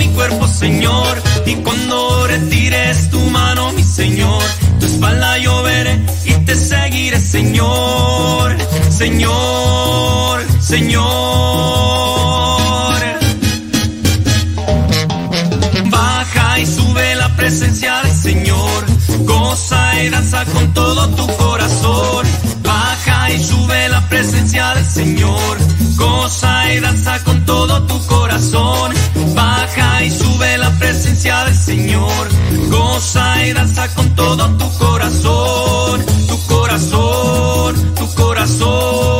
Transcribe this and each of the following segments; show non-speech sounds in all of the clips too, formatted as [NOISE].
mi cuerpo, Señor. Y cuando retires tu mano, mi Señor, tu espalda yo veré y te seguiré, Señor, Señor, Señor. Baja y sube la presencia del Señor, goza y danza con todo tu corazón. Baja y sube la presencia del Señor, goza y danza con todo tu corazón. Del Señor, goza y danza con todo tu corazón, tu corazón, tu corazón.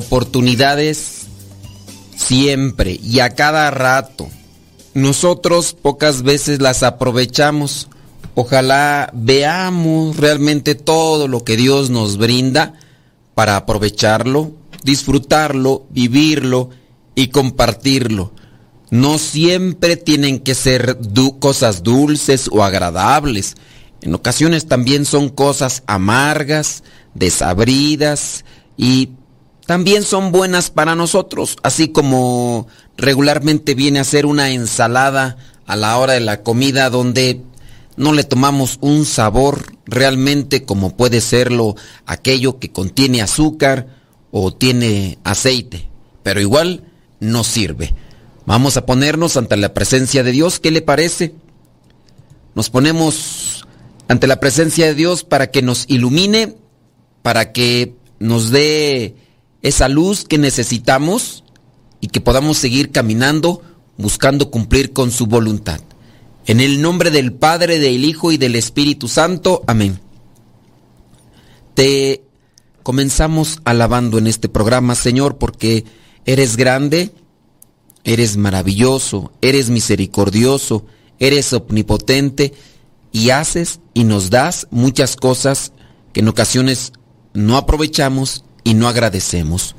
Oportunidades siempre y a cada rato. Nosotros pocas veces las aprovechamos. Ojalá veamos realmente todo lo que Dios nos brinda para aprovecharlo, disfrutarlo, vivirlo y compartirlo. No siempre tienen que ser cosas dulces o agradables. En ocasiones también son cosas amargas, desabridas y también son buenas para nosotros, así como regularmente viene a ser una ensalada a la hora de la comida donde no le tomamos un sabor realmente como puede serlo aquello que contiene azúcar o tiene aceite, pero igual no sirve. Vamos a ponernos ante la presencia de Dios, ¿qué le parece? Nos ponemos ante la presencia de Dios para que nos ilumine, para que nos dé esa luz que necesitamos y que podamos seguir caminando buscando cumplir con su voluntad. En el nombre del Padre, del Hijo y del Espíritu Santo. Amén. Te comenzamos alabando en este programa, Señor, porque eres grande, eres maravilloso, eres misericordioso, eres omnipotente y haces y nos das muchas cosas que en ocasiones no aprovechamos y no agradecemos.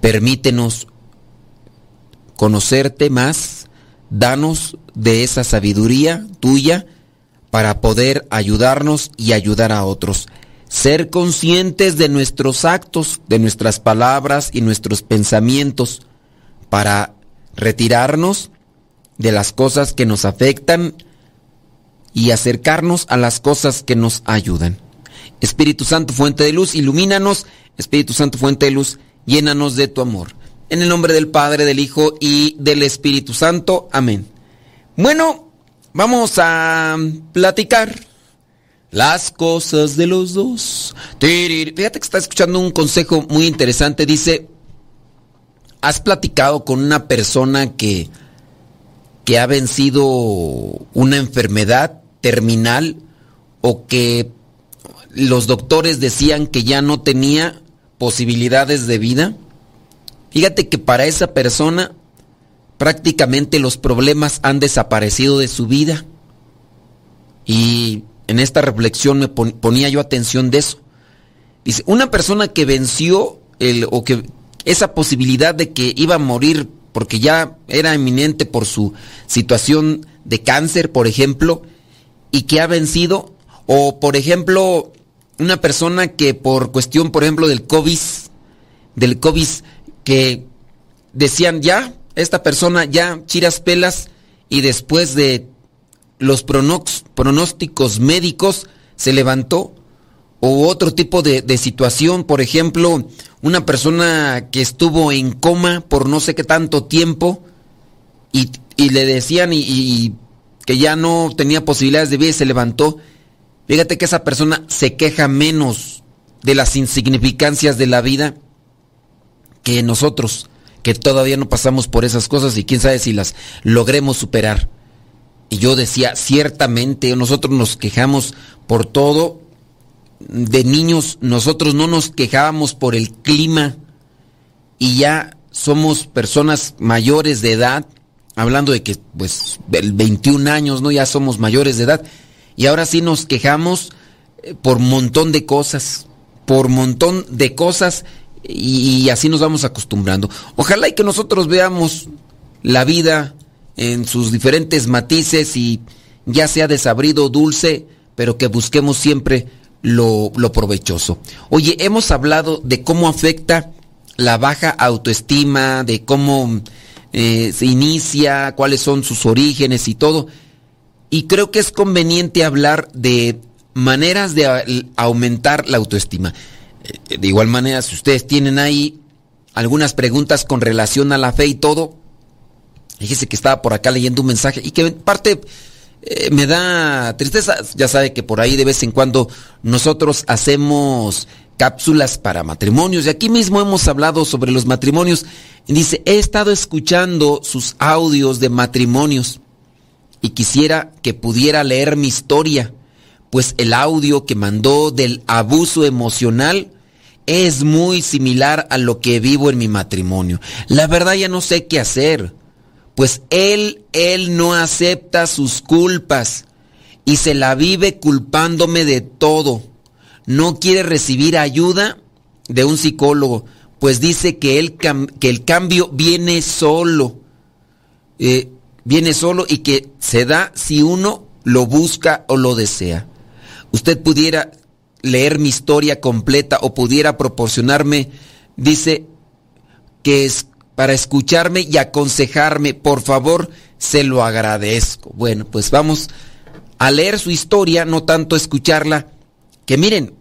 Permítenos conocerte más, danos de esa sabiduría tuya para poder ayudarnos y ayudar a otros. Ser conscientes de nuestros actos, de nuestras palabras y nuestros pensamientos para retirarnos de las cosas que nos afectan y acercarnos a las cosas que nos ayudan. Espíritu Santo, fuente de luz, ilumínanos. Espíritu Santo, fuente de luz, llénanos de tu amor. En el nombre del Padre, del Hijo y del Espíritu Santo. Amén. Bueno, vamos a platicar las cosas de los dos. Fíjate que está escuchando un consejo muy interesante. Dice, ¿has platicado con una persona que, que ha vencido una enfermedad terminal o que los doctores decían que ya no tenía posibilidades de vida? Fíjate que para esa persona prácticamente los problemas han desaparecido de su vida. Y en esta reflexión me ponía yo atención de eso. Dice, una persona que venció el, o que esa posibilidad de que iba a morir porque ya era eminente por su situación de cáncer, por ejemplo, y que ha vencido, o por ejemplo, una persona que por cuestión, por ejemplo, del COVID, del COVID que decían ya, esta persona ya chiras pelas y después de los pronósticos médicos se levantó o otro tipo de, situación, por ejemplo, una persona que estuvo en coma por no sé qué tanto tiempo y, le decían y, que ya no tenía posibilidades de vida y se levantó, fíjate que esa persona se queja menos de las insignificancias de la vida que nosotros, que todavía no pasamos por esas cosas y quién sabe si las logremos superar. Y yo decía, ciertamente nosotros nos quejamos por todo. De niños nosotros no nos quejábamos por el clima y ya somos personas mayores de edad, hablando de que pues 21 años, ¿no? Ya somos mayores de edad. Y ahora sí nos quejamos eh, por montón de cosas, por montón de cosas y, así nos vamos acostumbrando. Ojalá y que nosotros veamos la vida en sus diferentes matices y ya sea desabrido dulce, pero que busquemos siempre lo, provechoso. Oye, hemos hablado de cómo afecta la baja autoestima, de cómo eh, se inicia, cuáles son sus orígenes y todo. Y creo que es conveniente hablar de maneras de aumentar la autoestima. Eh, de igual manera, si ustedes tienen ahí algunas preguntas con relación a la fe y todo, fíjese que estaba por acá leyendo un mensaje y que en parte eh, me da tristeza. Ya sabe que por ahí de vez en cuando nosotros hacemos cápsulas para matrimonios y aquí mismo hemos hablado sobre los matrimonios. Y dice, he estado escuchando sus audios de matrimonios y quisiera que pudiera leer mi historia, pues el audio que mandó del abuso emocional es muy similar a lo que vivo en mi matrimonio. La verdad ya no sé qué hacer, pues él, él no acepta sus culpas y se la vive culpándome de todo. No quiere recibir ayuda de un psicólogo, pues dice que, él, que el cambio viene solo. Eh, viene solo y que se da si uno lo busca o lo desea. Usted pudiera leer mi historia completa o pudiera proporcionarme, dice que es para escucharme y aconsejarme, por favor, se lo agradezco. Bueno, pues vamos a leer su historia, no tanto escucharla, que miren,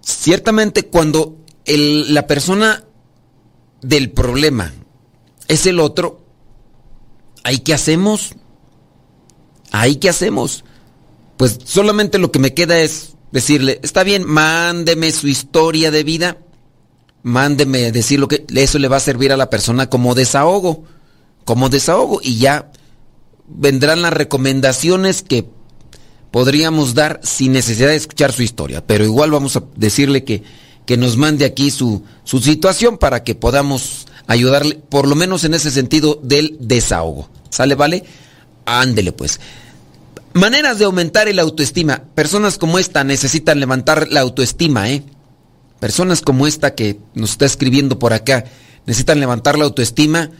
ciertamente cuando la persona del problema es el otro, ¿ahí qué hacemos? ¿Ahí qué hacemos? Pues solamente lo que me queda es decirle, está bien, mándeme su historia de vida, mándeme decir lo que eso le va a servir a la persona como desahogo, como desahogo y ya vendrán las recomendaciones que podríamos dar sin necesidad de escuchar su historia, pero igual vamos a decirle que, que nos mande aquí su, su situación para que podamos ayudarle, por lo menos en ese sentido del desahogo. ¿Sale, vale? Ándele pues. Maneras de aumentar el autoestima. Personas como esta necesitan levantar la autoestima, ¿eh? Personas como esta que nos está escribiendo por acá necesitan levantar la autoestima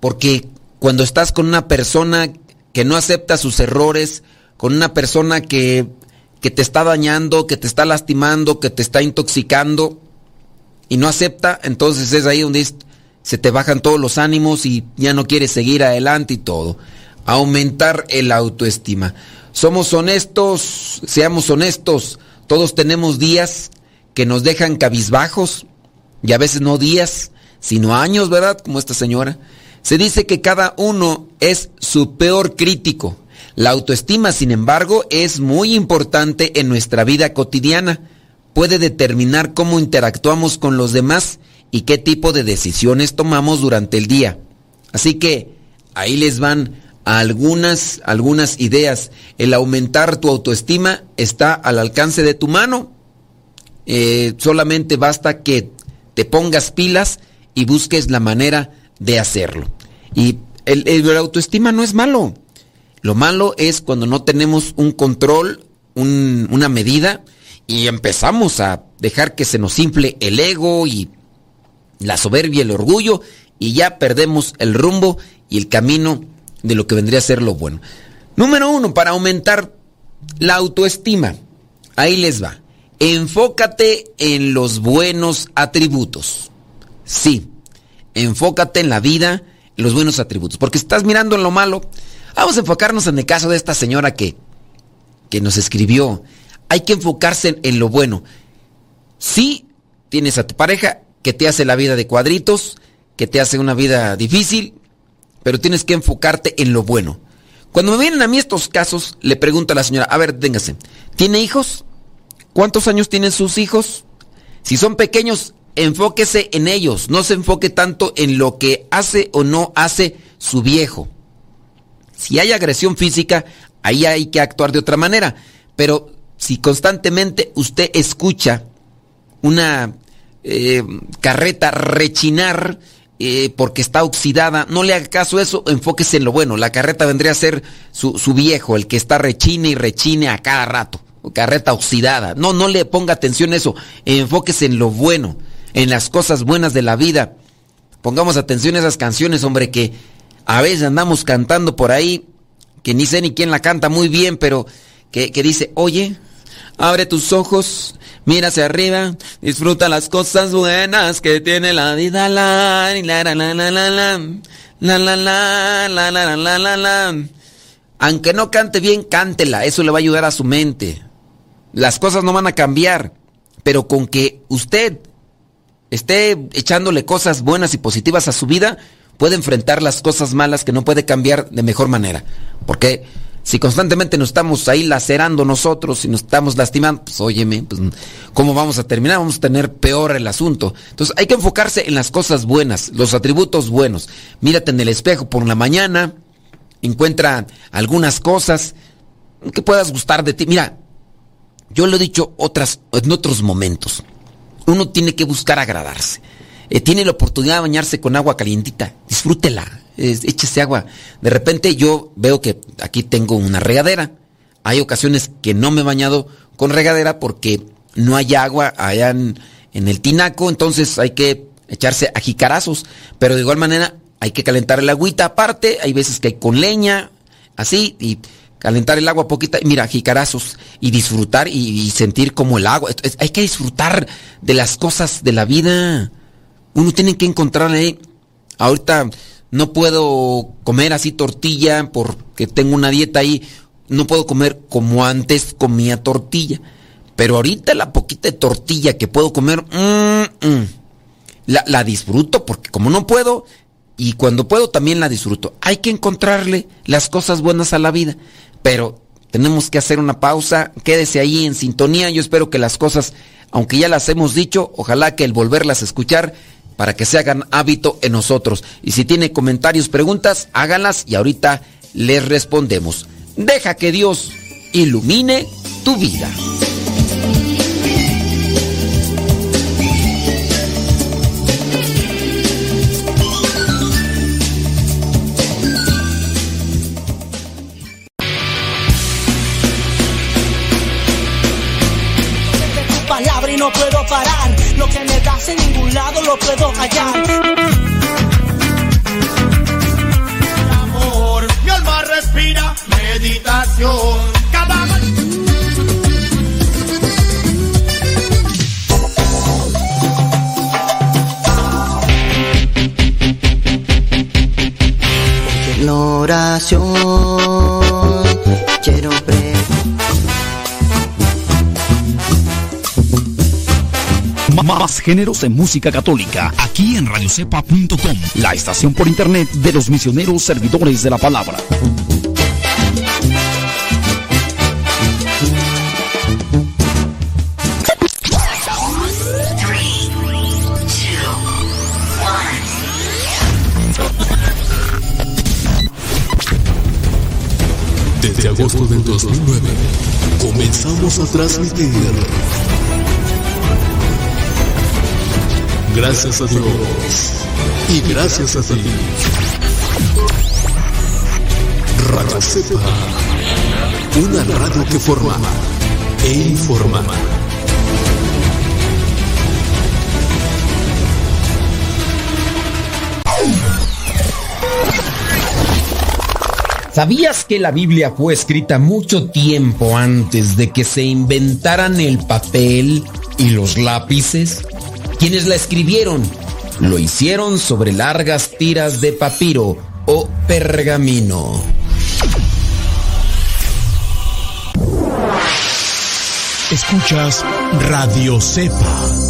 porque cuando estás con una persona que no acepta sus errores, con una persona que, que te está dañando, que te está lastimando, que te está intoxicando y no acepta, entonces es ahí donde se te bajan todos los ánimos y ya no quieres seguir adelante y todo aumentar el autoestima. Somos honestos, seamos honestos, todos tenemos días que nos dejan cabizbajos y a veces no días, sino años, ¿verdad? Como esta señora. Se dice que cada uno es su peor crítico. La autoestima, sin embargo, es muy importante en nuestra vida cotidiana. Puede determinar cómo interactuamos con los demás y qué tipo de decisiones tomamos durante el día. Así que ahí les van algunas, algunas ideas. El aumentar tu autoestima está al alcance de tu mano. Eh, solamente basta que te pongas pilas y busques la manera de hacerlo. Y el, autoestima no es malo. Lo malo es cuando no tenemos un control, una medida y empezamos a dejar que se nos infle el ego y la soberbia, el orgullo y ya perdemos el rumbo y el camino de lo que vendría a ser lo bueno. Número uno, para aumentar la autoestima. Ahí les va. Enfócate en los buenos atributos. Sí, enfócate en la vida, en los buenos atributos. Porque estás mirando en lo malo. Vamos a enfocarnos en el caso de esta señora que, que nos escribió. Hay que enfocarse en, lo bueno. Sí, tienes a tu pareja que te hace la vida de cuadritos, que te hace una vida difícil, pero tienes que enfocarte en lo bueno. Cuando me vienen a mí estos casos, le pregunto a la señora, a ver, téngase, ¿tiene hijos? ¿Cuántos años tienen sus hijos? Si son pequeños, enfóquese en ellos, no se enfoque tanto en lo que hace o no hace su viejo. Si hay agresión física, ahí hay que actuar de otra manera, pero si constantemente usted escucha una eh, carreta rechinar, eh, porque está oxidada, no le haga caso eso, enfóquese en lo bueno. La carreta vendría a ser su, viejo, el que está rechine y rechine a cada rato. Carreta oxidada. No, no le ponga atención a eso. Enfóquese en lo bueno, en las cosas buenas de la vida. Pongamos atención a esas canciones, hombre, que a veces andamos cantando por ahí, que ni sé ni quién la canta muy bien, pero que, que dice, oye, abre tus ojos mira hacia arriba, disfruta las cosas buenas que tiene la vida. La la la la la la la la la la la la la Aunque no cante bien, cántela, eso le va a ayudar a su mente. Las cosas no van a cambiar, pero con que usted esté echándole cosas buenas y positivas a su vida, puede enfrentar las cosas malas que no puede cambiar de mejor manera. Porque si constantemente nos estamos ahí lacerando nosotros y nos estamos lastimando, pues óyeme, pues, ¿cómo vamos a terminar? Vamos a tener peor el asunto. Entonces hay que enfocarse en las cosas buenas, los atributos buenos. Mírate en el espejo por la mañana, encuentra algunas cosas que puedas gustar de ti. Mira, yo lo he dicho otras, en otros momentos. Uno tiene que buscar agradarse. Eh, tiene la oportunidad de bañarse con agua calientita. Disfrútela échese agua. De repente yo veo que aquí tengo una regadera. Hay ocasiones que no me he bañado con regadera porque no hay agua allá en, el tinaco, entonces hay que echarse a jicarazos. Pero de igual manera hay que calentar el agüita aparte, hay veces que hay con leña, así, y calentar el agua poquita, mira, jicarazos, y disfrutar y, sentir como el agua. hay que disfrutar de las cosas de la vida. Uno tiene que encontrar ahí. Ahorita no puedo comer así tortilla porque tengo una dieta ahí, no puedo comer como antes comía tortilla. Pero ahorita la poquita de tortilla que puedo comer, mm, mm, la, la disfruto porque como no puedo, y cuando puedo también la disfruto. Hay que encontrarle las cosas buenas a la vida, pero tenemos que hacer una pausa, quédese ahí en sintonía, yo espero que las cosas, aunque ya las hemos dicho, ojalá que el volverlas a escuchar para que se hagan hábito en nosotros. Y si tiene comentarios, preguntas, háganlas y ahorita les respondemos. Deja que Dios ilumine tu vida. Lo puedo hallar. Géneros en música católica, aquí en radiocepa.com, la estación por internet de los misioneros servidores de la palabra. Desde agosto del 2009 comenzamos a transmitir. Gracias a Dios y gracias a ti. Radio Cepa, una radio que forma e informa. ¿Sabías que la Biblia fue escrita mucho tiempo antes de que se inventaran el papel y los lápices? Quienes la escribieron lo hicieron sobre largas tiras de papiro o pergamino. Escuchas Radio Cepa.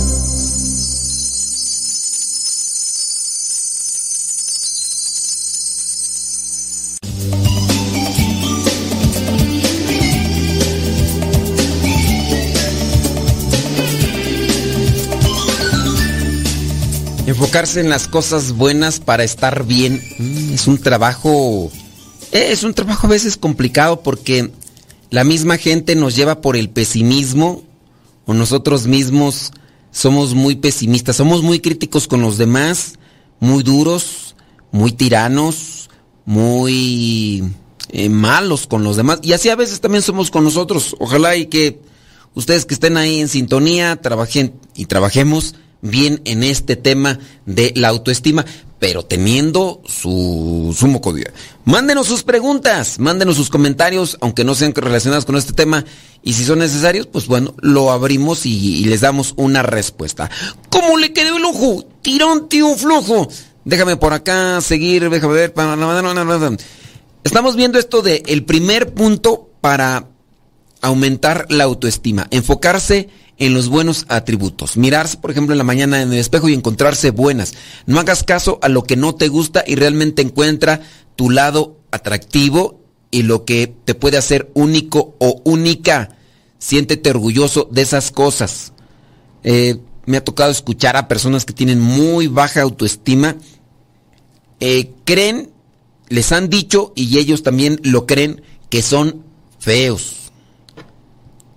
Enfocarse en las cosas buenas para estar bien. Mm, es un trabajo eh, es un trabajo a veces complicado porque la misma gente nos lleva por el pesimismo o nosotros mismos somos muy pesimistas, somos muy críticos con los demás, muy duros, muy tiranos, muy eh, malos con los demás. Y así a veces también somos con nosotros. Ojalá y que ustedes que estén ahí en sintonía trabajen y trabajemos bien en este tema de la autoestima, pero teniendo su sumo código. Mándenos sus preguntas, mándenos sus comentarios, aunque no sean relacionados con este tema, y si son necesarios, pues bueno, lo abrimos y, y les damos una respuesta. ¿Cómo le quedó el ojo? Tirón, tío, flojo. Déjame por acá seguir, déjame ver. Estamos viendo esto de el primer punto para aumentar la autoestima, enfocarse en los buenos atributos. Mirarse, por ejemplo, en la mañana en el espejo y encontrarse buenas. No hagas caso a lo que no te gusta y realmente encuentra tu lado atractivo y lo que te puede hacer único o única. Siéntete orgulloso de esas cosas. Eh, me ha tocado escuchar a personas que tienen muy baja autoestima. Eh, creen, les han dicho y ellos también lo creen que son feos.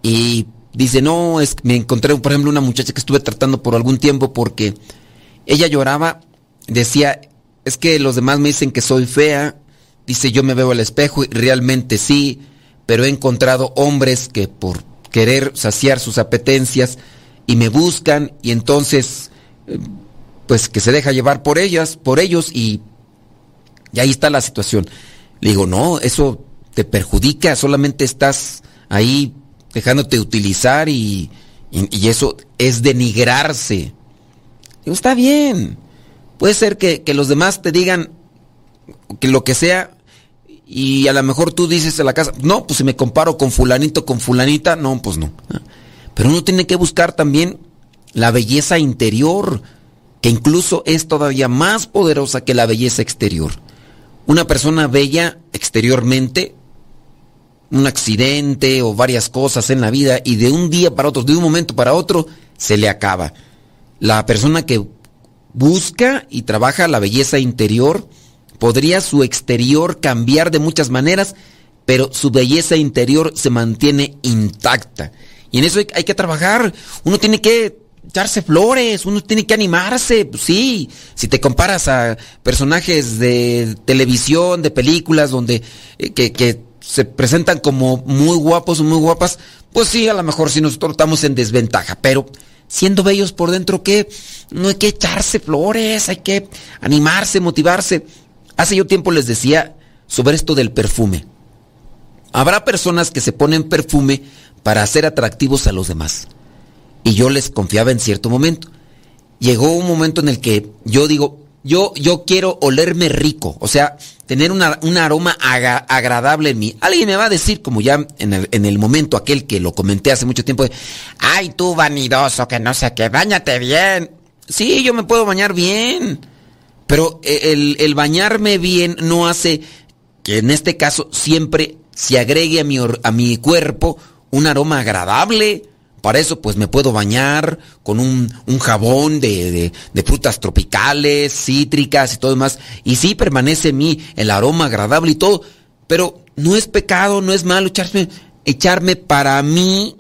Y dice, no, es me encontré, por ejemplo, una muchacha que estuve tratando por algún tiempo porque ella lloraba, decía, es que los demás me dicen que soy fea, dice, yo me veo al espejo y realmente sí, pero he encontrado hombres que por querer saciar sus apetencias y me buscan y entonces eh, pues que se deja llevar por ellas, por ellos y, y ahí está la situación. Le digo, no, eso te perjudica, solamente estás ahí dejándote utilizar y, y, eso es denigrarse. Digo, está bien. Puede ser que, que, los demás te digan que lo que sea y a lo mejor tú dices en la casa, no, pues si me comparo con fulanito, con fulanita, no, pues no. Pero uno tiene que buscar también la belleza interior, que incluso es todavía más poderosa que la belleza exterior. Una persona bella exteriormente un accidente o varias cosas en la vida y de un día para otro, de un momento para otro, se le acaba. La persona que busca y trabaja la belleza interior, podría su exterior cambiar de muchas maneras, pero su belleza interior se mantiene intacta. Y en eso hay, que trabajar. Uno tiene que echarse flores, uno tiene que animarse, pues sí. Si te comparas a personajes de televisión, de películas, donde eh, que se presentan como muy guapos o muy guapas, pues sí, a lo mejor sí nosotros estamos en desventaja, pero siendo bellos por dentro, ¿qué? no hay que echarse flores, hay que animarse, motivarse. Hace yo tiempo les decía sobre esto del perfume. Habrá personas que se ponen perfume para ser atractivos a los demás. Y yo les confiaba en cierto momento. Llegó un momento en el que yo digo, yo, yo quiero olerme rico, o sea, tener un aroma agradable en mí. Alguien me va a decir, como ya en el, en el momento aquel que lo comenté hace mucho tiempo, ay tú vanidoso, que no sé qué, bañate bien. Sí, yo me puedo bañar bien, pero el, el bañarme bien no hace que en este caso siempre se agregue a mi, a mi cuerpo un aroma agradable. Para eso pues me puedo bañar con un, jabón de, de- frutas tropicales, cítricas y todo demás. Y sí permanece en mí el aroma agradable y todo. Pero no es pecado, no es malo echarme, echarme para mí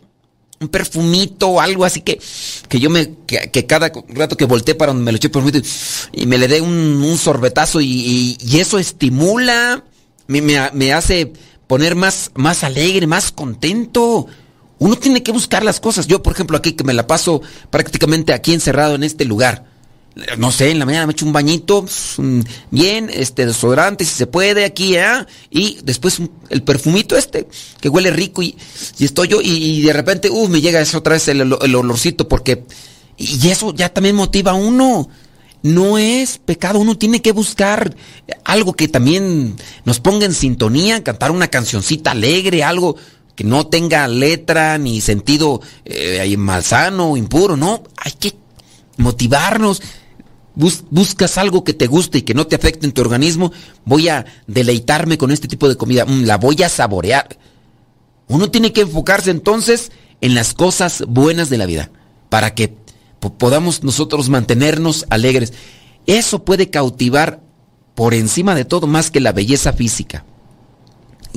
un perfumito o algo así que, que yo me, que, cada rato que volteé para donde me lo eché perfumito y me le dé un, sorbetazo y, eso estimula, me, me- me hace poner más, más alegre, más contento. Uno tiene que buscar las cosas. Yo, por ejemplo, aquí que me la paso prácticamente aquí encerrado en este lugar. No sé, en la mañana me echo un bañito, bien, este desodorante si se puede aquí, ¿ah? Y después el perfumito este, que huele rico y, y estoy yo y, de repente, uh, me llega eso otra vez el, el olorcito porque... Y eso ya también motiva a uno. No es pecado, uno tiene que buscar algo que también nos ponga en sintonía, cantar una cancioncita alegre, algo que no tenga letra ni sentido eh, malsano impuro, no, hay que motivarnos. Bus- buscas algo que te guste y que no te afecte en tu organismo, voy a deleitarme con este tipo de comida, mm, la voy a saborear. Uno tiene que enfocarse entonces en las cosas buenas de la vida para que po- podamos nosotros mantenernos alegres. Eso puede cautivar por encima de todo más que la belleza física.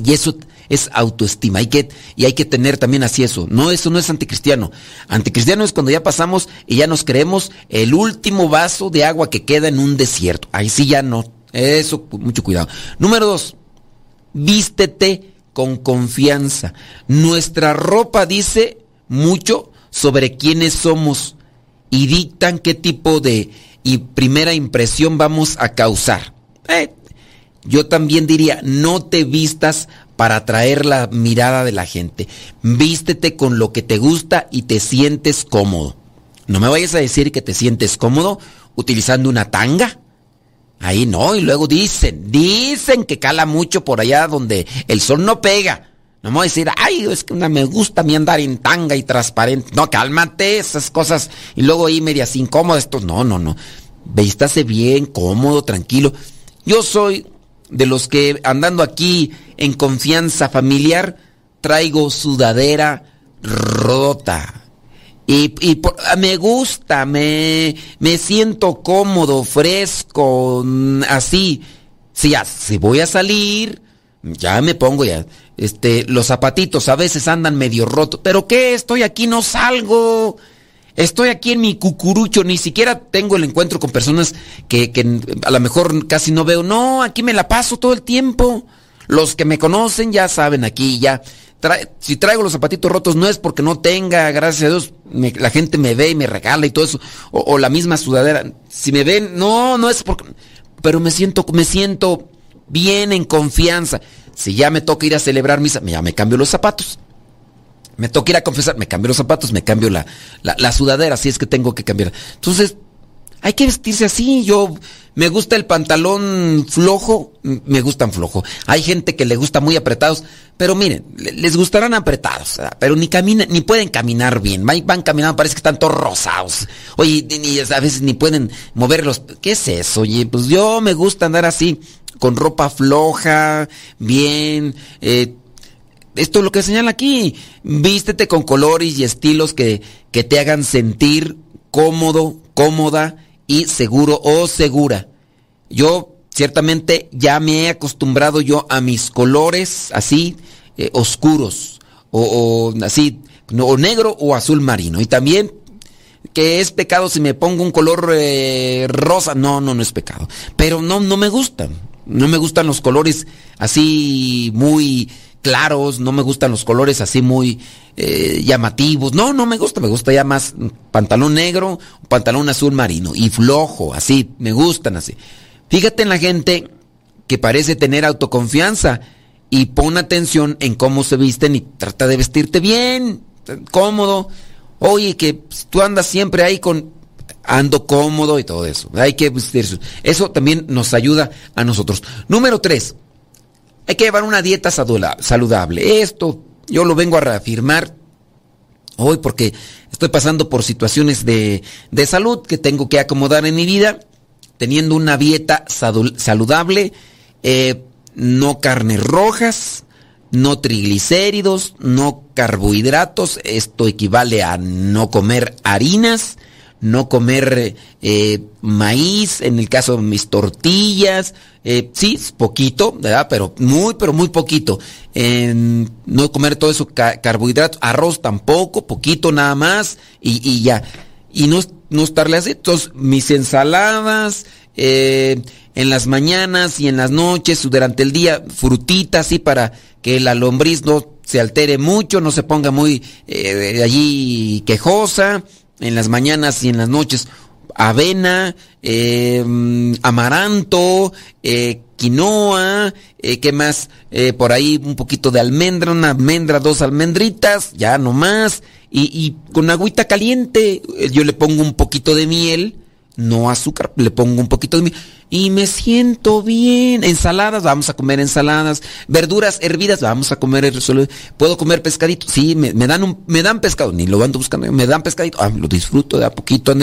Y eso es autoestima. Y hay que tener también así eso. No, eso no es anticristiano. Anticristiano es cuando ya pasamos y ya nos creemos el último vaso de agua que queda en un desierto. Ahí sí ya no. Eso, mucho cuidado. Número dos, vístete con confianza. Nuestra ropa dice mucho sobre quiénes somos y dictan qué tipo de y primera impresión vamos a causar. Eh, yo también diría, no te vistas para atraer la mirada de la gente. Vístete con lo que te gusta y te sientes cómodo. No me vayas a decir que te sientes cómodo utilizando una tanga. Ahí no, y luego dicen, dicen que cala mucho por allá donde el sol no pega. No me voy a decir, ay, es que una me gusta a mí andar en tanga y transparente. No, cálmate, esas cosas. Y luego ahí medias incómodas, esto. No, no, no. Vístase bien, cómodo, tranquilo. Yo soy de los que andando aquí en confianza familiar, traigo sudadera rota. Y, y por- me gusta, me, me siento cómodo, fresco, mm, así. Si, ya, si voy a salir, ya me pongo ya. Este, los zapatitos a veces andan medio rotos. ¿Pero qué? Estoy aquí, no salgo. Estoy aquí en mi cucurucho, ni siquiera tengo el encuentro con personas que, que a lo mejor casi no veo. No, aquí me la paso todo el tiempo. Los que me conocen ya saben aquí, ya. Si traigo los zapatitos rotos no es porque no tenga, gracias a Dios, me- la gente me ve y me regala y todo eso. O, o la misma sudadera. Si me ven, no, no es porque... Pero me siento, me siento bien en confianza. Si ya me toca ir a celebrar misa, ya me cambio los zapatos. Me toca ir a confesar, me cambio los zapatos, me cambio la, la, la sudadera, si es que tengo que cambiar. Entonces, hay que vestirse así. Yo me gusta el pantalón flojo, me gustan flojo. Hay gente que le gusta muy apretados, pero miren, le- les gustarán apretados, pero ni caminan, ni pueden caminar bien. Van, van caminando, parece que están todos rosados. Oye, ni- ni- a veces ni pueden moverlos. ¿Qué es eso? Oye, pues yo me gusta andar así, con ropa floja, bien, eh, esto es lo que señala aquí. Vístete con colores y estilos que, que te hagan sentir cómodo, cómoda y seguro o segura. Yo ciertamente ya me he acostumbrado yo a mis colores así eh, oscuros o, así o negro o azul marino y también que es pecado si me pongo un color eh, rosa. No, no, no es pecado. Pero no, no me gustan. No me gustan los colores así muy claros, no me gustan los colores así muy eh, llamativos. No, no me gusta, me gusta ya más pantalón negro, pantalón azul marino y flojo, así, me gustan así. Fíjate en la gente que parece tener autoconfianza y pon atención en cómo se visten y trata de vestirte bien, cómodo. Oye, que tú andas siempre ahí con ando cómodo y todo eso. Hay que vestirse. Eso también nos ayuda a nosotros. Número tres, hay que llevar una dieta saludable. Esto yo lo vengo a reafirmar hoy porque estoy pasando por situaciones de, de salud que tengo que acomodar en mi vida, teniendo una dieta saludable, eh, no carnes rojas, no triglicéridos, no carbohidratos, esto equivale a no comer harinas, no comer eh, maíz, en el caso de mis tortillas, eh, sí, poquito, ¿verdad? Pero muy, pero muy poquito. no comer todo eso, carbohidratos, arroz tampoco, poquito nada más, y, ya. Y no, no estarle así. Entonces, mis ensaladas, eh, en las mañanas y en las noches, durante el día, frutitas, así para que la lombriz no se altere mucho, no se ponga muy eh, allí quejosa en las mañanas y en las noches avena, em, amaranto, eh, quinoa, eh, ¿qué más? Eh, por ahí un poquito de almendra, una almendra, dos almendritas, ya no más. Y, y con agüita caliente, yo le pongo un poquito de miel, no azúcar, le pongo un poquito de miel y me siento bien. Ensaladas, vamos a comer ensaladas. Verduras hervidas, vamos a comer. ¿Puedo comer pescadito? Sí, me, dan un, me dan pescado, ni lo ando buscando, me dan pescadito, ah, lo disfruto de a poquito.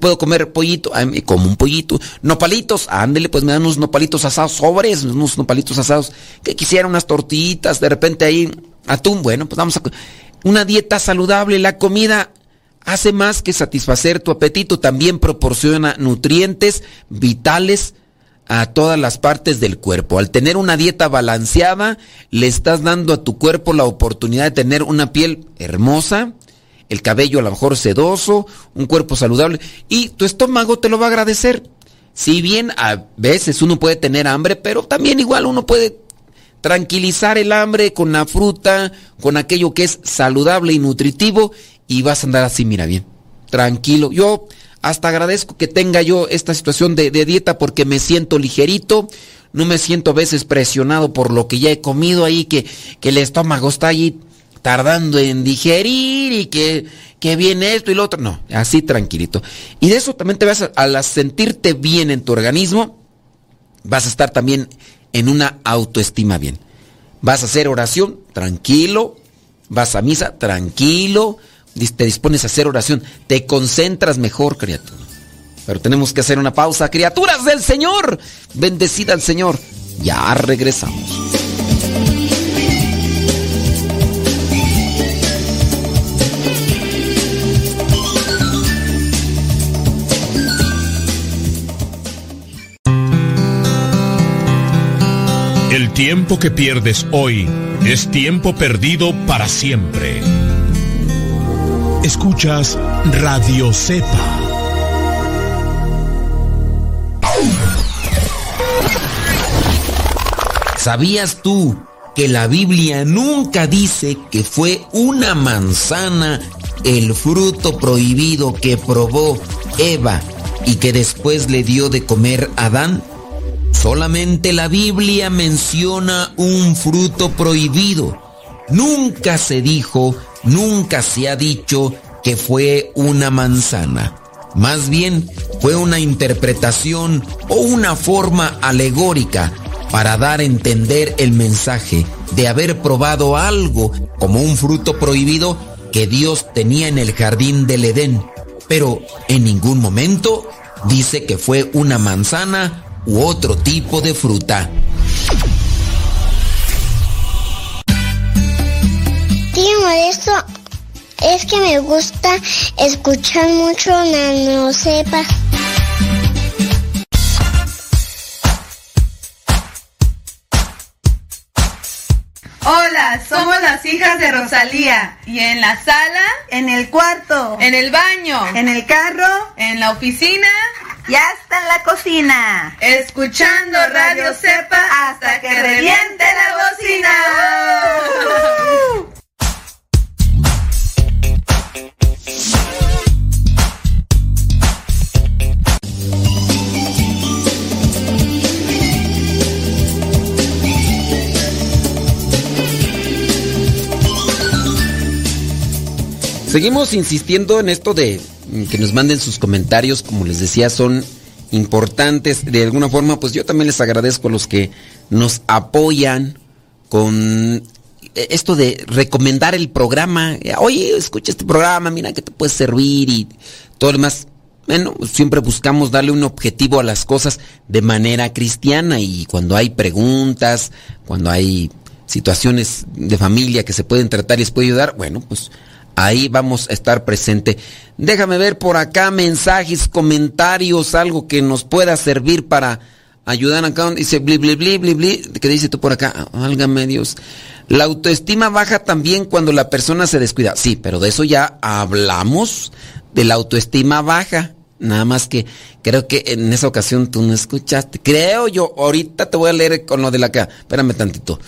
¿Puedo comer pollito? Ah, como un pollito. Nopalitos, ándele, pues me dan unos nopalitos asados, sobres, unos nopalitos asados. Que quisiera unas tortitas, de repente ahí, atún, bueno, pues vamos a. Una dieta saludable, la comida hace más que satisfacer tu apetito, también proporciona nutrientes vitales a todas las partes del cuerpo. Al tener una dieta balanceada, le estás dando a tu cuerpo la oportunidad de tener una piel hermosa, el cabello a lo mejor sedoso, un cuerpo saludable y tu estómago te lo va a agradecer. Si bien a veces uno puede tener hambre, pero también igual uno puede tranquilizar el hambre con la fruta, con aquello que es saludable y nutritivo y vas a andar así, mira bien, tranquilo. Yo hasta agradezco que tenga yo esta situación de, dieta porque me siento ligerito, no me siento a veces presionado por lo que ya he comido ahí, que, que el estómago está ahí tardando en digerir y que, que viene esto y lo otro. No, así tranquilito. Y de eso también te vas a, al sentirte bien en tu organismo, vas a estar también en una autoestima bien. Vas a hacer oración, tranquilo. Vas a misa, tranquilo te dispones a hacer oración, te concentras mejor, criatura. Pero tenemos que hacer una pausa, criaturas del Señor. Bendecida al Señor. Ya regresamos. El tiempo que pierdes hoy es tiempo perdido para siempre. Escuchas Radio Cepa. ¿Sabías tú que la Biblia nunca dice que fue una manzana el fruto prohibido que probó Eva y que después le dio de comer a Adán? Solamente la Biblia menciona un fruto prohibido. Nunca se dijo nunca se ha dicho que fue una manzana. Más bien fue una interpretación o una forma alegórica para dar a entender el mensaje de haber probado algo como un fruto prohibido que Dios tenía en el jardín del Edén. Pero en ningún momento dice que fue una manzana u otro tipo de fruta. Esto es que me gusta escuchar mucho Nano Sepa. Hola, somos las hijas de Rosalía. ¿Y en la sala? En el cuarto. ¿En el baño? ¿En el carro? ¿En la oficina? ya está en la cocina, escuchando Radio Cepa hasta que reviente la bocina. [LAUGHS] Seguimos insistiendo en esto de que nos manden sus comentarios, como les decía, son importantes. De alguna forma, pues yo también les agradezco a los que nos apoyan con esto de recomendar el programa. Oye, escucha este programa, mira que te puede servir y todo lo demás. Bueno, siempre buscamos darle un objetivo a las cosas de manera cristiana y cuando hay preguntas, cuando hay situaciones de familia que se pueden tratar y les puede ayudar, bueno, pues Ahí vamos a estar presente. Déjame ver por acá mensajes, comentarios, algo que nos pueda servir para ayudar acá. Dice, bli, bli, bli, bli, bli. ¿Qué dice tú por acá? Válgame Dios. La autoestima baja también cuando la persona se descuida. Sí, pero de eso ya hablamos, de la autoestima baja. Nada más que creo que en esa ocasión tú no escuchaste. Creo yo, ahorita te voy a leer con lo de la acá. Espérame tantito.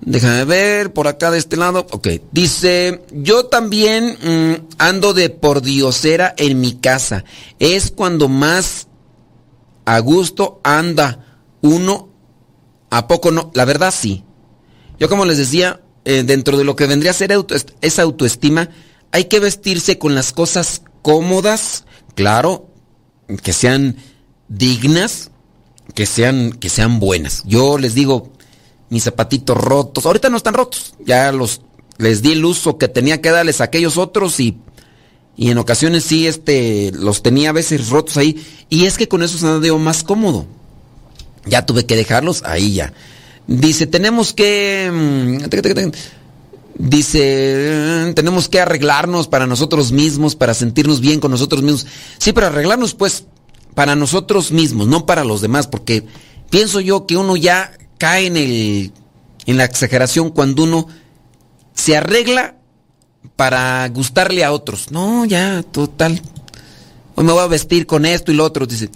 Déjame ver, por acá de este lado. Ok, dice, yo también mm, ando de pordiosera en mi casa. Es cuando más a gusto anda uno. ¿A poco no? La verdad sí. Yo como les decía, eh, dentro de lo que vendría a ser esa autoestima, hay que vestirse con las cosas cómodas, claro, que sean dignas, que sean, que sean buenas. Yo les digo, mis zapatitos rotos. Ahorita no están rotos. Ya los les di el uso que tenía que darles a aquellos otros y, y en ocasiones sí este los tenía a veces rotos ahí y es que con eso se dio más cómodo. Ya tuve que dejarlos ahí ya. Dice, tenemos que mm, dice, tenemos que arreglarnos para nosotros mismos, para sentirnos bien con nosotros mismos. Sí, pero arreglarnos pues para nosotros mismos, no para los demás, porque pienso yo que uno ya cae en, el, en la exageración cuando uno se arregla para gustarle a otros. No, ya, total. Hoy me voy a vestir con esto y lo otro. Dice,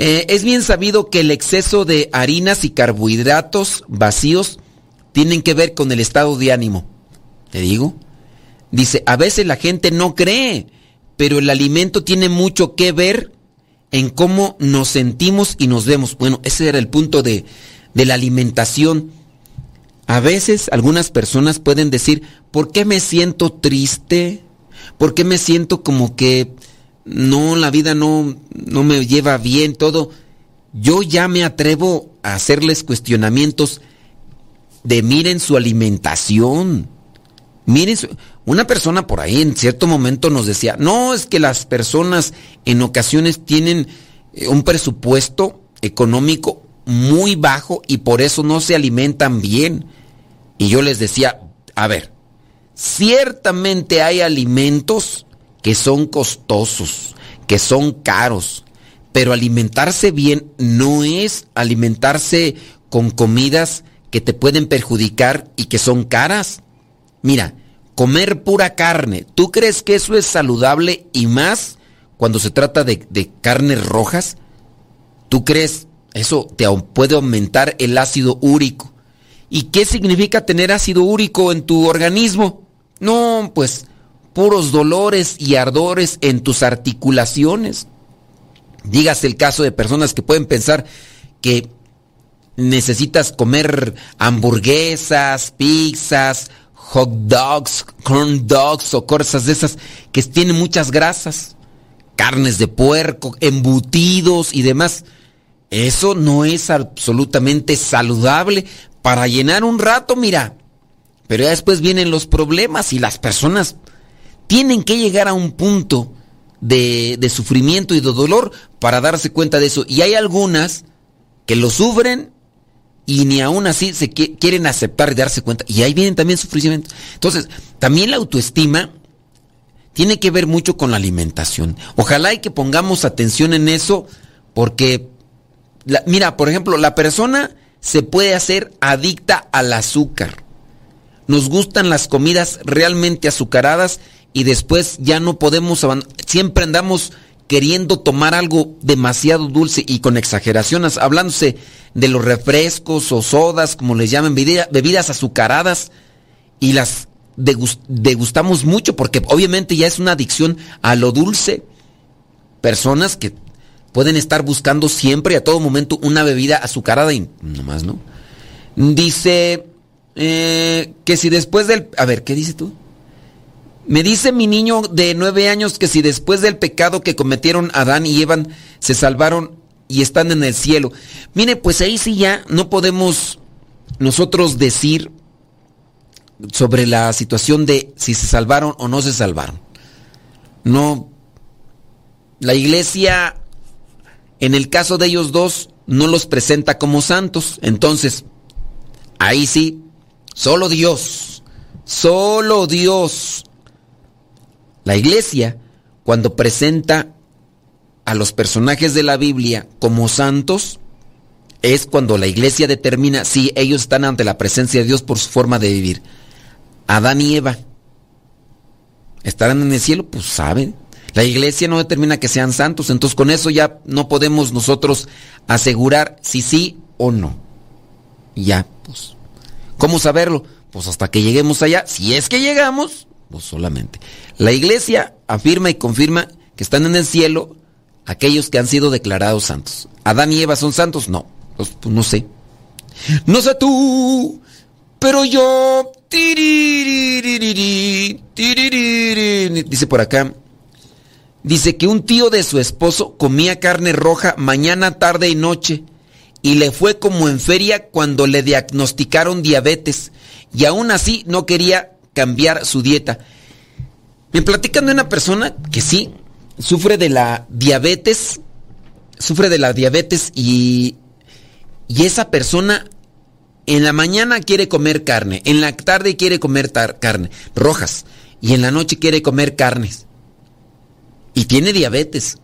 eh, es bien sabido que el exceso de harinas y carbohidratos vacíos tienen que ver con el estado de ánimo. ¿Te digo? Dice, a veces la gente no cree, pero el alimento tiene mucho que ver en cómo nos sentimos y nos vemos. Bueno, ese era el punto de, de la alimentación. A veces algunas personas pueden decir, ¿por qué me siento triste? ¿Por qué me siento como que no, la vida no, no me lleva bien, todo? Yo ya me atrevo a hacerles cuestionamientos de miren su alimentación. Miren, una persona por ahí en cierto momento nos decía, no, es que las personas en ocasiones tienen eh, un presupuesto económico muy bajo y por eso no se alimentan bien. Y yo les decía, a ver, ciertamente hay alimentos que son costosos, que son caros, pero alimentarse bien no es alimentarse con comidas que te pueden perjudicar y que son caras. Mira, comer pura carne, ¿tú crees que eso es saludable y más cuando se trata de, de carnes rojas? ¿Tú crees eso te puede aumentar el ácido úrico. ¿Y qué significa tener ácido úrico en tu organismo? No, pues puros dolores y ardores en tus articulaciones. Digas el caso de personas que pueden pensar que necesitas comer hamburguesas, pizzas, hot dogs, corn dogs o cosas de esas que tienen muchas grasas, carnes de puerco, embutidos y demás. Eso no es absolutamente saludable para llenar un rato, mira. Pero ya después vienen los problemas y las personas tienen que llegar a un punto de, sufrimiento y de dolor para darse cuenta de eso. Y hay algunas que lo sufren y ni aún así se quieren aceptar y darse cuenta. Y ahí vienen también sufrimientos. Entonces, también la autoestima tiene que ver mucho con la alimentación. Ojalá y que pongamos atención en eso porque mira, por ejemplo, la persona se puede hacer adicta al azúcar. Nos gustan las comidas realmente azucaradas y después ya no podemos Siempre andamos queriendo tomar algo demasiado dulce y con exageraciones, hablándose de los refrescos o sodas, como les llaman, bebidas azucaradas, y las degustamos mucho porque obviamente ya es una adicción a lo dulce. Personas que pueden estar buscando siempre a todo momento una bebida azucarada y nomás, ¿no? Dice eh, que si después del... A ver, ¿qué dice tú? Me dice mi niño de nueve años que si después del pecado que cometieron Adán y Eva se salvaron y están en el cielo. Mire, pues ahí sí ya no podemos nosotros decir sobre la situación de si se salvaron o no se salvaron. No. La iglesia, en el caso de ellos dos, no los presenta como santos. Entonces, ahí sí, solo Dios, solo Dios la iglesia, cuando presenta a los personajes de la Biblia como santos, es cuando la iglesia determina si ellos están ante la presencia de Dios por su forma de vivir. Adán y Eva estarán en el cielo, pues saben. La iglesia no determina que sean santos, entonces con eso ya no podemos nosotros asegurar si sí o no. Ya, pues. ¿Cómo saberlo? Pues hasta que lleguemos allá. Si es que llegamos, solamente. La iglesia afirma y confirma que están en el cielo aquellos que han sido declarados santos. ¿Adán y Eva son santos? No, pues, pues no sé. No sé tú, pero yo... Dice por acá. Dice que un tío de su esposo comía carne roja mañana, tarde y noche. Y le fue como en feria cuando le diagnosticaron diabetes. Y aún así no quería cambiar su dieta. Me platican de una persona que sí sufre de la diabetes, sufre de la diabetes y, y esa persona en la mañana quiere comer carne, en la tarde quiere comer carne, rojas, y en la noche quiere comer carnes. Y tiene diabetes.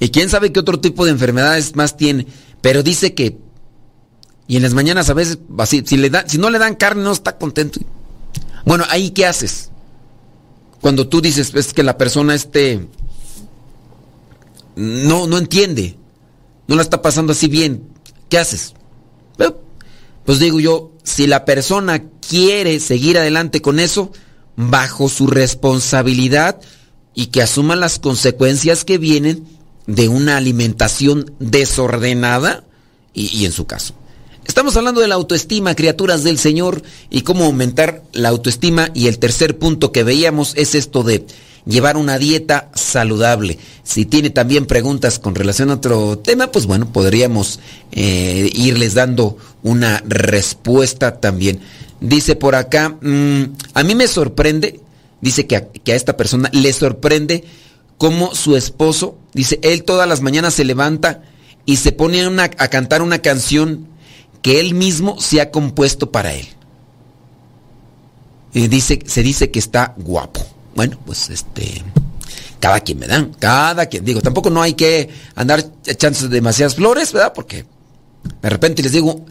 Y quién sabe qué otro tipo de enfermedades más tiene. Pero dice que. Y en las mañanas a veces, si no le dan carne, no está contento. Bueno, ahí qué haces? Cuando tú dices es que la persona este no no entiende, no la está pasando así bien, ¿qué haces? Pues digo yo, si la persona quiere seguir adelante con eso, bajo su responsabilidad y que asuma las consecuencias que vienen de una alimentación desordenada y en su caso. Estamos hablando de la autoestima, criaturas del Señor, y cómo aumentar la autoestima. Y el tercer punto que veíamos es esto de llevar una dieta saludable. Si tiene también preguntas con relación a otro tema, pues bueno, podríamos eh, irles dando una respuesta también. Dice por acá, mm, a mí me sorprende, dice que a, que a esta persona le sorprende cómo su esposo, dice, él todas las mañanas se levanta y se pone a cantar una canción que él mismo se ha compuesto para él. Y dice, se dice que está guapo. Bueno, pues este, cada quien me dan, cada quien. Digo, tampoco no hay que andar echándose demasiadas flores, ¿verdad? Porque de repente les digo,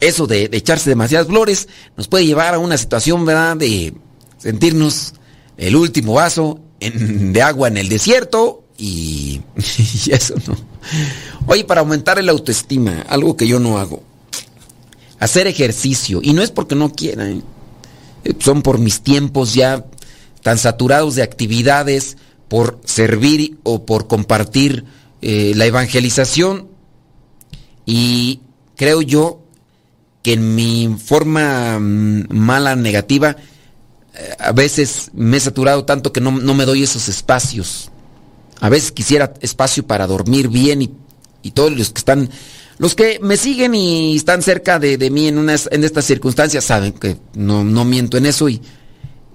eso de, echarse demasiadas flores nos puede llevar a una situación, ¿verdad? De sentirnos el último vaso de agua en el desierto y, [LAUGHS] y eso no. Oye, para aumentar el autoestima, algo que yo no hago hacer ejercicio. Y no es porque no quieran, ¿eh? son por mis tiempos ya tan saturados de actividades, por servir o por compartir eh, la evangelización. Y creo yo que en mi forma mm, mala, negativa, eh, a veces me he saturado tanto que no, no, me doy esos espacios. A veces quisiera espacio para dormir bien y, y todos los que están los que me siguen y están cerca de, mí en, en estas circunstancias saben que no, miento en eso, y,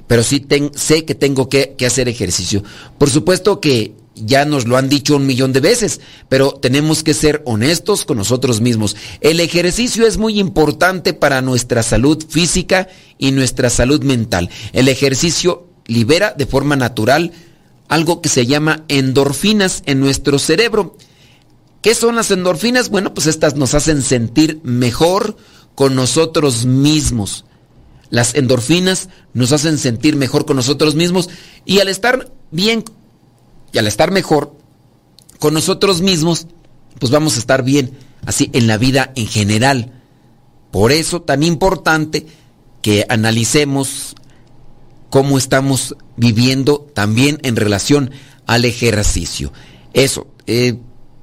pero sí sé que tengo que hacer ejercicio. Por supuesto que ya nos lo han dicho un millón de veces, pero tenemos que ser honestos con nosotros mismos. El ejercicio es muy importante para nuestra salud física y nuestra salud mental. El ejercicio libera de forma natural algo que se llama endorfinas en nuestro cerebro ¿Qué son las endorfinas? Bueno, pues estas nos hacen sentir mejor con nosotros mismos. Las endorfinas nos hacen sentir mejor con nosotros mismos y al estar bien y al estar mejor, con nosotros mismos, pues vamos a estar bien, así en la vida en general. Por eso tan importante que analicemos cómo estamos viviendo también en relación al ejercicio. Eso, eh,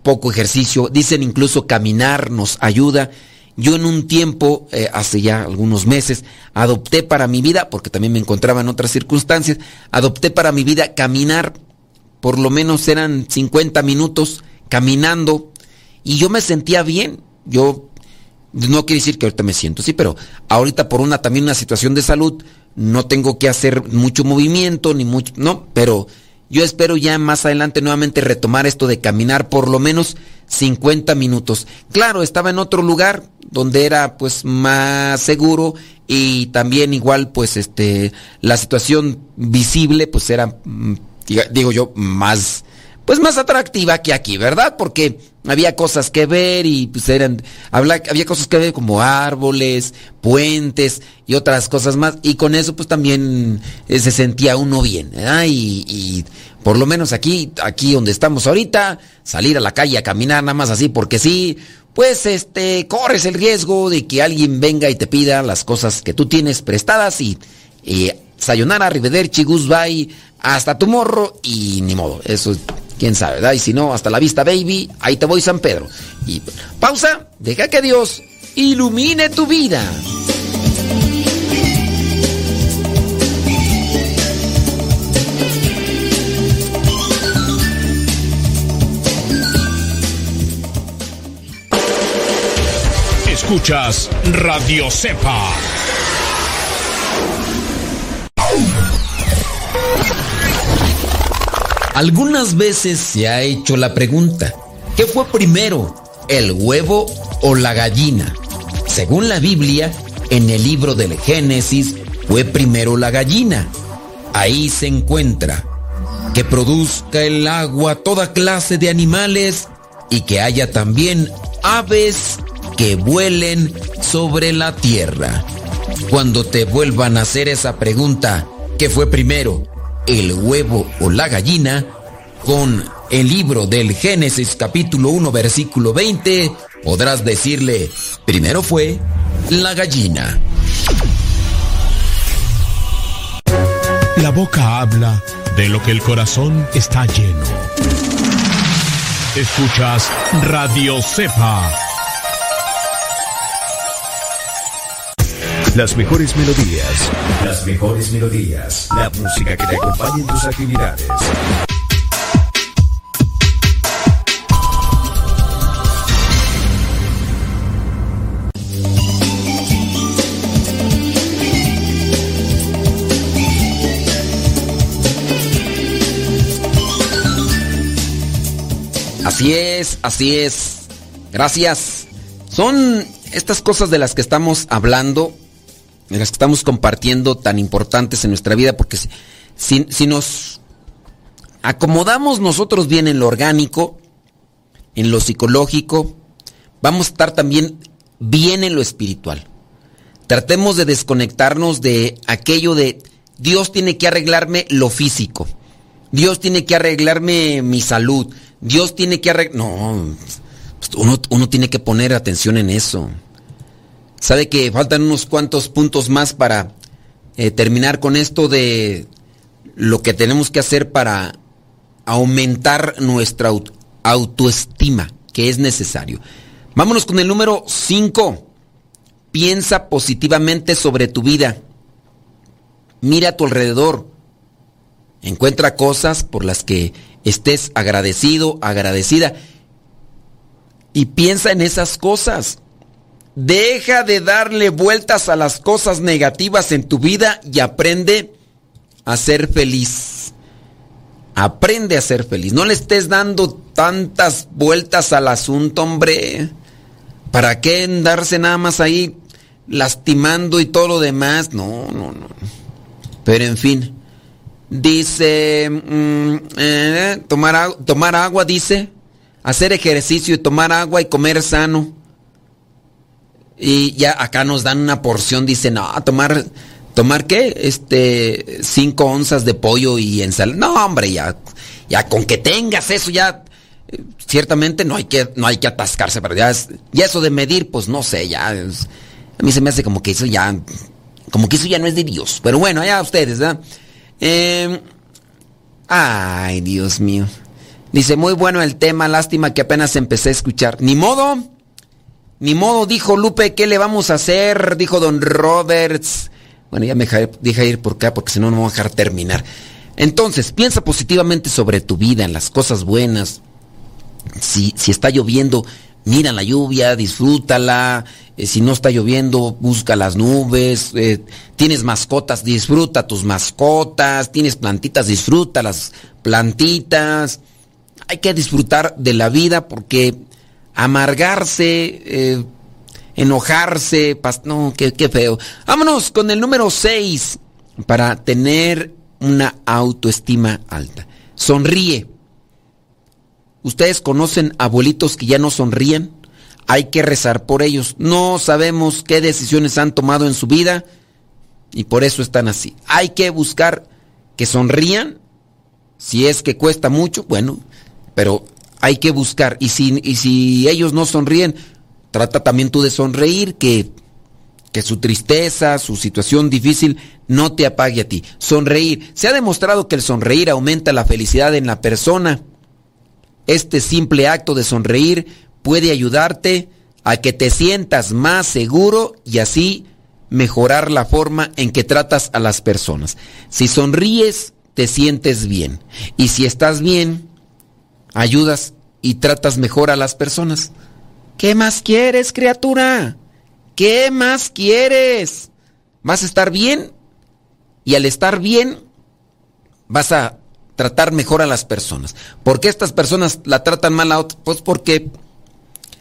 poco ejercicio, dicen incluso caminar nos ayuda. Yo en un tiempo, eh, hace ya algunos meses, adopté para mi vida, porque también me encontraba en otras circunstancias, adopté para mi vida caminar, por lo menos eran 50 minutos caminando, y yo me sentía bien. Yo no quiere decir que ahorita me siento así, pero ahorita por una también una situación de salud no tengo que hacer mucho movimiento ni mucho, no, pero yo espero ya más adelante nuevamente retomar esto de caminar por lo menos 50 minutos. Claro, estaba en otro lugar donde era pues más seguro y también igual pues este la situación visible pues era mm, digo yo más pues más atractiva que aquí, ¿verdad? Porque había cosas que ver y pues eran, había, cosas que ver como árboles, puentes y otras cosas más. Y con eso pues también eh, se sentía uno bien, ¿verdad? Y, por lo menos aquí, aquí donde estamos ahorita, salir a la calle a caminar nada más así porque sí, pues este, corres el riesgo de que alguien venga y te pida las cosas que tú tienes prestadas y, y sayonara, arrivederci, goodbye, hasta tu morro y ni modo, eso quién sabe, ¿verdad? Y si no, hasta la vista, baby, ahí te voy San Pedro. Y pausa, deja que Dios ilumine tu vida. Escuchas Radio Cepa. Algunas veces se ha hecho la pregunta, ¿qué fue primero, el huevo o la gallina? Según la Biblia, en el libro del Génesis fue primero la gallina. Ahí se encuentra que produzca el agua toda clase de animales y que haya también aves que vuelen sobre la tierra. Cuando te vuelvan a hacer esa pregunta, ¿qué fue primero, el huevo o la gallina, con el libro del Génesis capítulo 1 versículo 20, podrás decirle, primero fue la gallina. La boca habla de lo que el corazón está lleno. Escuchas Radio Cepa. Las mejores melodías. Las mejores melodías. La música que te acompaña en tus actividades. Así es, así es. Gracias. Son estas cosas de las que estamos hablando, de las que estamos compartiendo tan importantes en nuestra vida, porque si, si nos acomodamos nosotros bien en lo orgánico, en lo psicológico, vamos a estar también bien en lo espiritual. Tratemos de desconectarnos de aquello de Dios tiene que arreglarme lo físico. Dios tiene que arreglarme mi salud. Dios tiene que arreglar... No, pues uno, uno tiene que poner atención en eso. Sabe que faltan unos cuantos puntos más para eh, terminar con esto de lo que tenemos que hacer para aumentar nuestra autoestima, que es necesario. Vámonos con el número 5. Piensa positivamente sobre tu vida. Mira a tu alrededor. Encuentra cosas por las que estés agradecido, agradecida. Y piensa en esas cosas. Deja de darle vueltas a las cosas negativas en tu vida y aprende a ser feliz. Aprende a ser feliz. No le estés dando tantas vueltas al asunto, hombre. ¿Para qué andarse nada más ahí lastimando y todo lo demás? No, no, no. Pero en fin. Dice, mm, eh, tomar, tomar agua, dice. Hacer ejercicio y tomar agua y comer sano. Y ya acá nos dan una porción, dice, no, tomar, tomar qué? Este, cinco onzas de pollo y ensalada. No, hombre, ya, ya con que tengas eso, ya, ciertamente no hay que, no hay que atascarse, pero ya, es- ya eso de medir, pues no sé, ya a mí se me hace como que eso ya, como que eso ya no es de Dios. Pero bueno, allá ustedes, ¿verdad? Eh, ay, Dios mío. Dice, muy bueno el tema, lástima que apenas empecé a escuchar. Ni modo, ni modo, dijo Lupe, ¿qué le vamos a hacer? Dijo Don Roberts. Bueno, ya me deja ir por acá porque si no, no voy a dejar terminar. Entonces, piensa positivamente sobre tu vida, en las cosas buenas. Si, si está lloviendo, mira la lluvia, disfrútala. Eh, si no está lloviendo, busca las nubes. Eh, tienes mascotas, disfruta tus mascotas. Tienes plantitas, disfruta las plantitas. Hay que disfrutar de la vida porque amargarse, eh, enojarse, no, qué, qué feo. Vámonos con el número 6 para tener una autoestima alta. Sonríe. ¿Ustedes conocen abuelitos que ya no sonríen? Hay que rezar por ellos. No sabemos qué decisiones han tomado en su vida y por eso están así. Hay que buscar que sonrían. Si es que cuesta mucho, bueno, pero hay que buscar. Y si, y si ellos no sonríen, trata también tú de sonreír, que, que su tristeza, su situación difícil no te apague a ti. Sonreír. Se ha demostrado que el sonreír aumenta la felicidad en la persona. Este simple acto de sonreír puede ayudarte a que te sientas más seguro y así mejorar la forma en que tratas a las personas. Si sonríes, te sientes bien. Y si estás bien, ayudas y tratas mejor a las personas. ¿Qué más quieres, criatura? ¿Qué más quieres? Vas a estar bien y al estar bien vas a tratar mejor a las personas. ¿Por qué estas personas la tratan mal a otras? Pues porque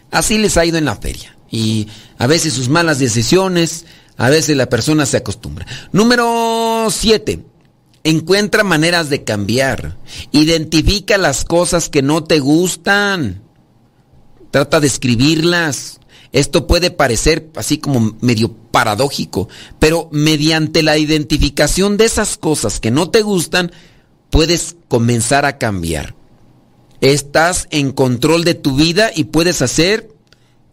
así les ha ido en la feria. Y a veces sus malas decisiones, a veces la persona se acostumbra. Número 7. Encuentra maneras de cambiar. Identifica las cosas que no te gustan. Trata de escribirlas. Esto puede parecer así como medio paradójico, pero mediante la identificación de esas cosas que no te gustan, puedes comenzar a cambiar. Estás en control de tu vida y puedes hacer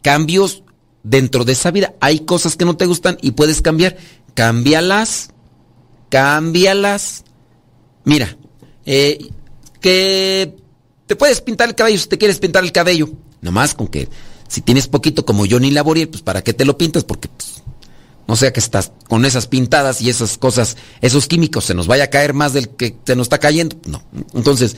cambios dentro de esa vida. Hay cosas que no te gustan y puedes cambiar. Cámbialas. Cámbialas. Mira, eh, que te puedes pintar el cabello si te quieres pintar el cabello. Nomás con que si tienes poquito como Johnny Laboriel, pues para qué te lo pintas, porque pues, no sea que estás con esas pintadas y esas cosas, esos químicos, se nos vaya a caer más del que se nos está cayendo. No. Entonces,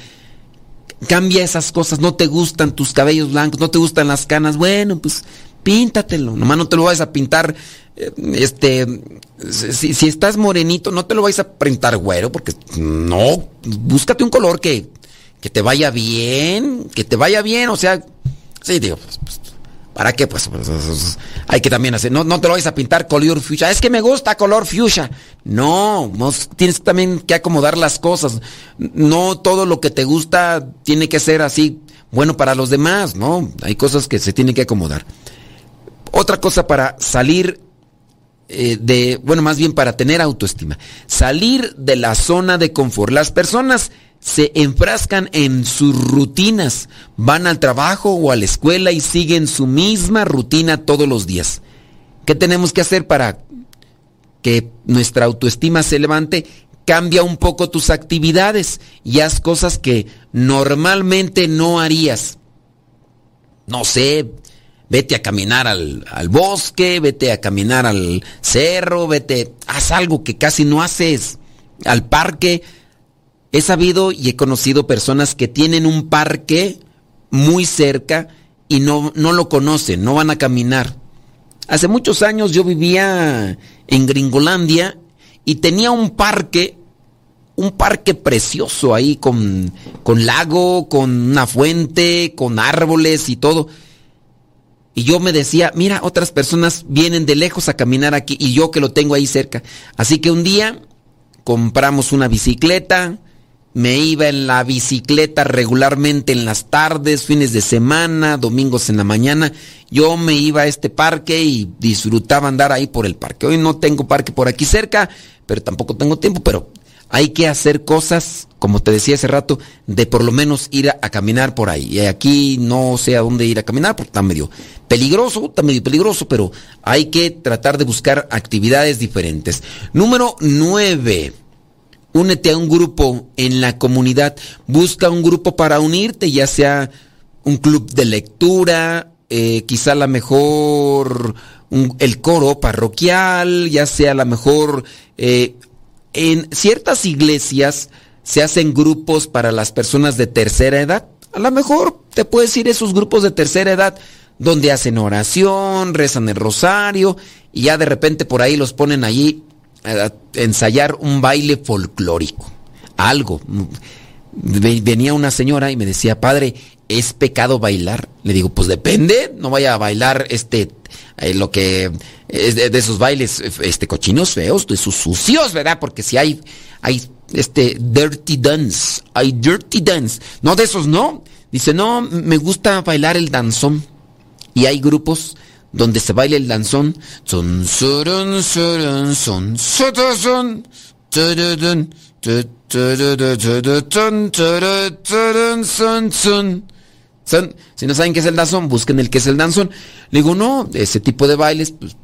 cambia esas cosas, no te gustan tus cabellos blancos, no te gustan las canas, bueno, pues píntatelo, nomás no te lo vayas a pintar, eh, este, si, si estás morenito, no te lo vayas a pintar güero, porque no, búscate un color que, que te vaya bien, que te vaya bien, o sea, sí, digo, pues, pues, ¿para qué? Pues, pues, pues, hay que también hacer, no, no te lo vayas a pintar color fuchsia, es que me gusta color fuchsia, no, tienes también que acomodar las cosas, no todo lo que te gusta tiene que ser así bueno para los demás, ¿no? Hay cosas que se tienen que acomodar. Otra cosa para salir eh, de, bueno, más bien para tener autoestima, salir de la zona de confort. Las personas se enfrascan en sus rutinas, van al trabajo o a la escuela y siguen su misma rutina todos los días. ¿Qué tenemos que hacer para que nuestra autoestima se levante? Cambia un poco tus actividades y haz cosas que normalmente no harías. No sé, vete a caminar al, al, bosque, vete a caminar al cerro, vete, haz algo que casi no haces, al parque. He sabido y he conocido personas que tienen un parque muy cerca y no, no lo conocen, no van a caminar. Hace muchos años yo vivía en Gringolandia y tenía un parque, un parque precioso ahí con, con lago, con una fuente, con árboles y todo. Y yo me decía, mira, otras personas vienen de lejos a caminar aquí y yo que lo tengo ahí cerca. Así que un día compramos una bicicleta, me iba en la bicicleta regularmente en las tardes, fines de semana, domingos en la mañana. Yo me iba a este parque y disfrutaba andar ahí por el parque. Hoy no tengo parque por aquí cerca, pero tampoco tengo tiempo, pero hay que hacer cosas, como te decía hace rato, de por lo menos ir a, caminar por ahí. Y aquí no sé a dónde ir a caminar porque está medio peligroso, está medio peligroso, pero hay que tratar de buscar actividades diferentes. Número 9. Únete a un grupo en la comunidad. Busca un grupo para unirte, ya sea un club de lectura, eh, quizá la mejor el coro parroquial, ya sea la mejor eh, en ciertas iglesias se hacen grupos para las personas de tercera edad. A lo mejor te puedes ir a esos grupos de tercera edad donde hacen oración, rezan el rosario y ya de repente por ahí los ponen allí a ensayar un baile folclórico. Algo. Ve- Venía una señora y me decía, padre, ¿es pecado bailar? Le digo, pues depende, no vaya a bailar este eh, lo que de, esos bailes este cochinos feos, de esos sucios, ¿verdad? Porque si hay hay este dirty dance, hay dirty dance. No de esos no. Dice, "No, me gusta bailar el danzón." Y hay grupos donde se baila el danzón. Si no saben qué es el danzón, busquen el que es el danzón. Le digo, no, ese tipo de bailes, pues,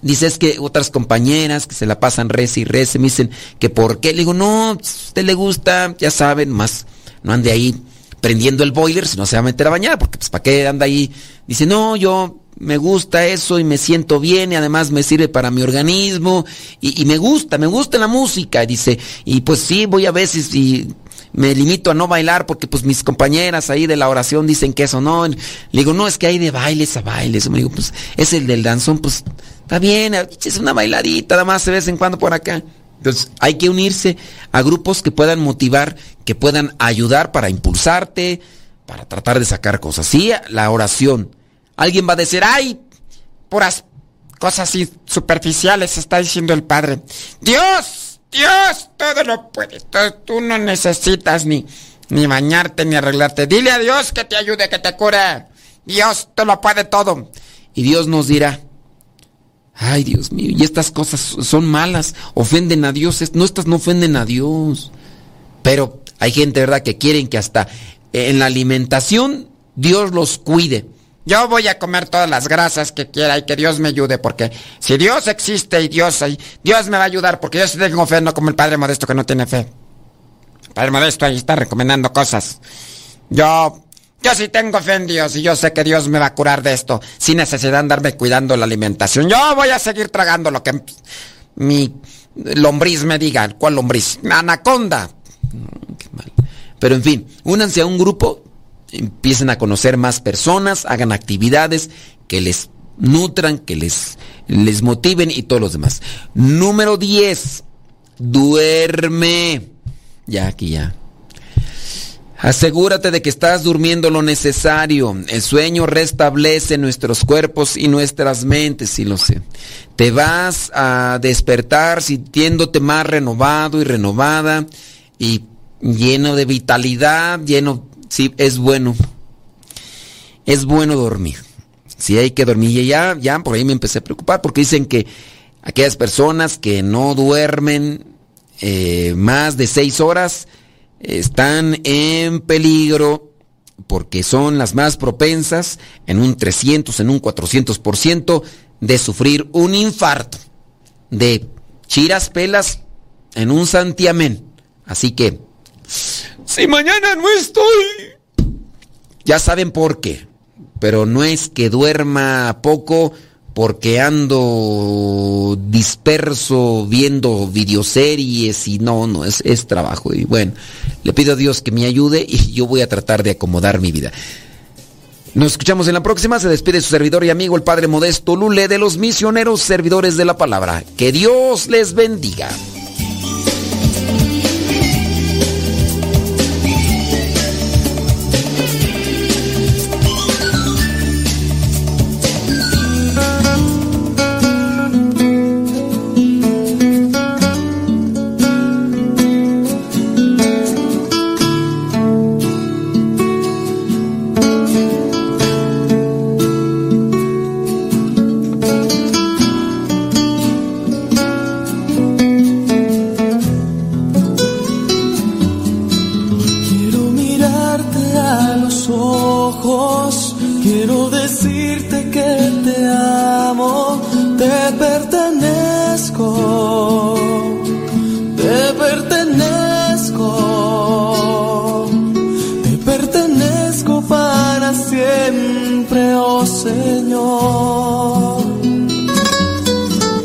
Dices que otras compañeras que se la pasan reza y reza me dicen que por qué. Le digo, no, a usted le gusta, ya saben, más no ande ahí prendiendo el boiler si no se va a meter a bañar, porque pues para qué anda ahí. Dice, no, yo me gusta eso y me siento bien y además me sirve para mi organismo y, y me gusta, me gusta la música. Dice, y pues sí, voy a veces y me limito a no bailar porque pues mis compañeras ahí de la oración dicen que eso no. Le digo, no, es que hay de bailes a bailes. Me digo, pues es el del danzón, pues está bien, es una bailadita, nada más de vez en cuando por acá. Entonces hay que unirse a grupos que puedan motivar, que puedan ayudar para impulsarte, para tratar de sacar cosas. Sí, la oración. Alguien va a decir, ay, puras cosas superficiales, está diciendo el Padre. Dios, Dios, todo lo puede. tú no necesitas ni, ni bañarte ni arreglarte. Dile a Dios que te ayude, que te cure. Dios te lo puede todo. Y Dios nos dirá, ay Dios mío, y estas cosas son malas, ofenden a Dios. No, estas no ofenden a Dios. Pero hay gente, ¿verdad?, que quieren que hasta en la alimentación Dios los cuide. Yo voy a comer todas las grasas que quiera y que Dios me ayude, porque si Dios existe y Dios hay, Dios me va a ayudar, porque yo sí tengo fe, no como el Padre Modesto que no tiene fe. El Padre Modesto ahí está recomendando cosas. Yo, yo sí tengo fe en Dios y yo sé que Dios me va a curar de esto, sin necesidad de andarme cuidando la alimentación. Yo voy a seguir tragando lo que mi lombriz me diga. ¿Cuál lombriz? Anaconda. Pero en fin, únanse a un grupo, empiecen a conocer más personas, hagan actividades que les nutran, que les, les motiven y todos los demás. Número 10. Duerme. Ya, aquí ya. Asegúrate de que estás durmiendo lo necesario. El sueño restablece nuestros cuerpos y nuestras mentes, si lo sé. Te vas a despertar sintiéndote más renovado y renovada y lleno de vitalidad, lleno, sí, es bueno. Es bueno dormir. Si hay que dormir y ya, ya por ahí me empecé a preocupar porque dicen que aquellas personas que no duermen eh, más de seis horas están en peligro porque son las más propensas en un 300, en un 400% de sufrir un infarto, de chiras pelas en un santiamén. Así que, si mañana no estoy, ya saben por qué. Pero no es que duerma poco porque ando disperso viendo videoseries y no, no, es, es trabajo. Y bueno, le pido a Dios que me ayude y yo voy a tratar de acomodar mi vida. Nos escuchamos en la próxima. Se despide su servidor y amigo, el Padre Modesto Lule, de los misioneros servidores de la palabra. Que Dios les bendiga.